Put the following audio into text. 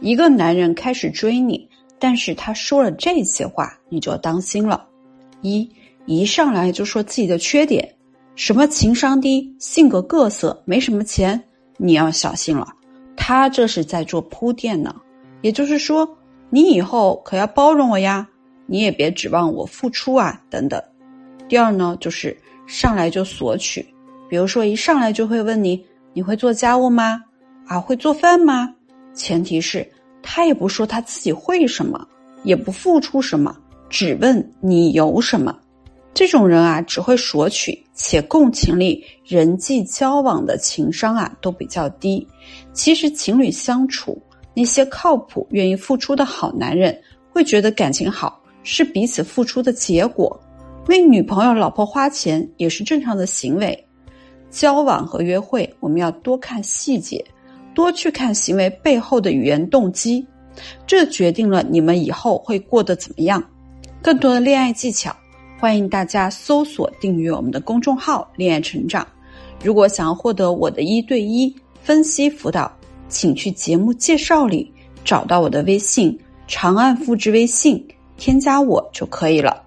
一个男人开始追你，但是他说了这些话，你就当心了。一一上来就说自己的缺点，什么情商低、性格各色、没什么钱，你要小心了。他这是在做铺垫呢，也就是说，你以后可要包容我呀，你也别指望我付出啊，等等。第二呢，就是上来就索取，比如说一上来就会问你，你会做家务吗？啊，会做饭吗？前提是他也不说他自己会什么，也不付出什么，只问你有什么。这种人啊，只会索取，且共情力、人际交往的情商啊都比较低。其实情侣相处，那些靠谱、愿意付出的好男人，会觉得感情好是彼此付出的结果。为女朋友、老婆花钱也是正常的行为。交往和约会，我们要多看细节。多去看行为背后的语言动机，这决定了你们以后会过得怎么样。更多的恋爱技巧，欢迎大家搜索订阅我们的公众号“恋爱成长”。如果想要获得我的一对一分析辅导，请去节目介绍里找到我的微信，长按复制微信添加我就可以了。